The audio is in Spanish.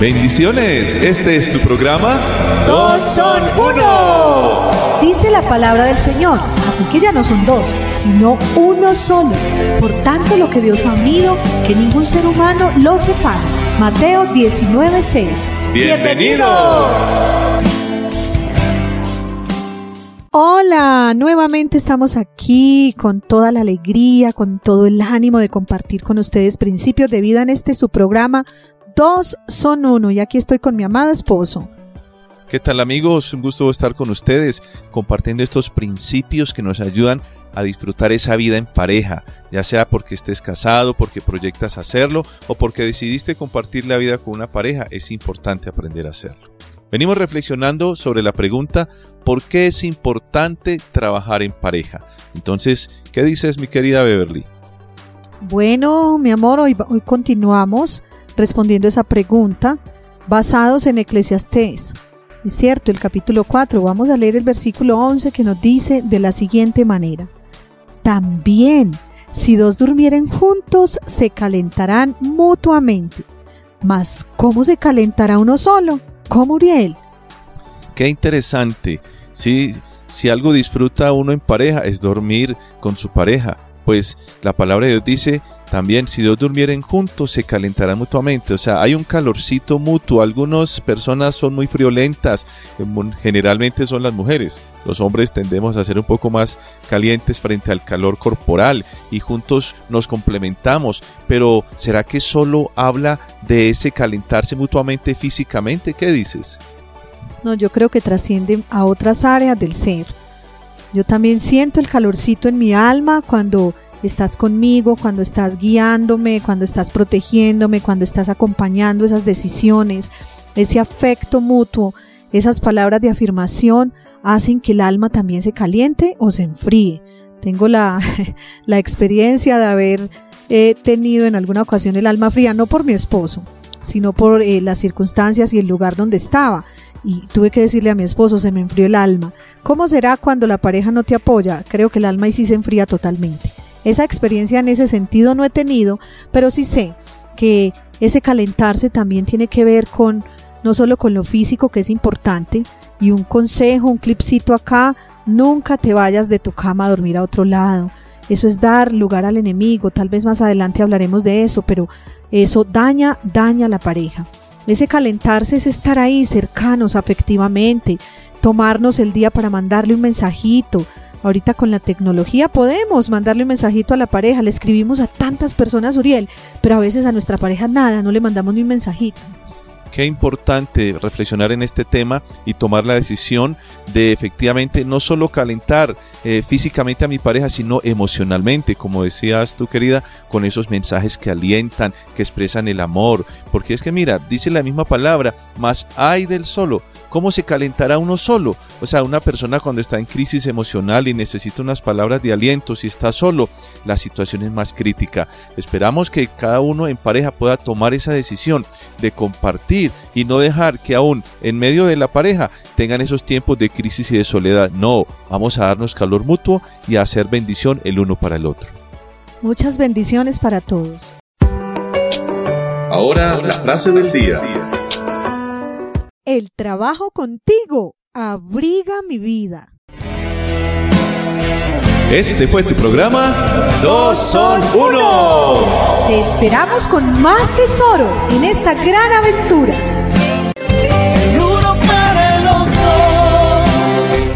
Bendiciones, este es tu programa. Dos son uno. Dice la palabra del Señor, así que ya no son dos, sino uno solo. Por tanto, lo que Dios ha unido, que ningún ser humano lo separe. Mateo 19:6. Bienvenidos. Hola, nuevamente estamos aquí con toda la alegría, con todo el ánimo de compartir con ustedes principios de vida en este su programa Dos son uno y aquí estoy con mi amado esposo. ¿Qué tal amigos? Un gusto estar con ustedes compartiendo estos principios que nos ayudan a disfrutar esa vida en pareja, ya sea porque estés casado, porque proyectas hacerlo o porque decidiste compartir la vida con una pareja, es importante aprender a hacerlo. Venimos reflexionando sobre la pregunta ¿por qué es importante trabajar en pareja? Entonces, ¿qué dices mi querida Beverly? Bueno, mi amor, hoy, hoy continuamos respondiendo esa pregunta basados en Eclesiastés. Es cierto, el capítulo 4, vamos a leer el versículo 11 que nos dice de la siguiente manera. También, si dos durmieren juntos, se calentarán mutuamente. Mas, ¿cómo se calentará uno solo? ¿Cómo, Uriel? Qué interesante. Si algo disfruta uno en pareja es dormir con su pareja. Pues la palabra de Dios dice, también, si dos durmieren juntos, se calentarán mutuamente. O sea, hay un calorcito mutuo. Algunas personas son muy friolentas. Generalmente son las mujeres. Los hombres tendemos a ser un poco más calientes frente al calor corporal y juntos nos complementamos. Pero, ¿será que solo habla de ese calentarse mutuamente físicamente? ¿Qué dices? No, yo creo que trasciende a otras áreas del ser. Yo también siento el calorcito en mi alma cuando estás conmigo, cuando estás guiándome, cuando estás protegiéndome, cuando estás acompañando esas decisiones, ese afecto mutuo, esas palabras de afirmación hacen que el alma también se caliente o se enfríe. Tengo la, la experiencia de haber eh, tenido en alguna ocasión el alma fría, no por mi esposo, sino por eh, las circunstancias y el lugar donde estaba. Y tuve que decirle a mi esposo, se me enfrió el alma. ¿Cómo será cuando la pareja no te apoya? Creo que el alma ahí sí se enfría totalmente. Esa experiencia en ese sentido no he tenido, pero sí sé que ese calentarse también tiene que ver con no solo con lo físico que es importante y un consejo, un clipcito acá, nunca te vayas de tu cama a dormir a otro lado. Eso es dar lugar al enemigo, tal vez más adelante hablaremos de eso, pero eso daña, daña a la pareja. Ese calentarse es estar ahí cercanos afectivamente, tomarnos el día para mandarle un mensajito, Ahorita con la tecnología podemos mandarle un mensajito a la pareja, le escribimos a tantas personas, Uriel, pero a veces a nuestra pareja nada, no le mandamos ni un mensajito. Qué importante reflexionar en este tema y tomar la decisión de efectivamente no solo calentar eh, físicamente a mi pareja, sino emocionalmente, como decías tú querida, con esos mensajes que alientan, que expresan el amor. Porque es que mira, dice la misma palabra, más hay del solo ¿Cómo se calentará uno solo? O sea, una persona cuando está en crisis emocional y necesita unas palabras de aliento, si está solo, la situación es más crítica. Esperamos que cada uno en pareja pueda tomar esa decisión de compartir y no dejar que aún en medio de la pareja tengan esos tiempos de crisis y de soledad. No, vamos a darnos calor mutuo y a hacer bendición el uno para el otro. Muchas bendiciones para todos. Ahora la frase del día. El trabajo contigo abriga mi vida. Este fue tu programa Dos son uno. Te esperamos con más tesoros en esta gran aventura.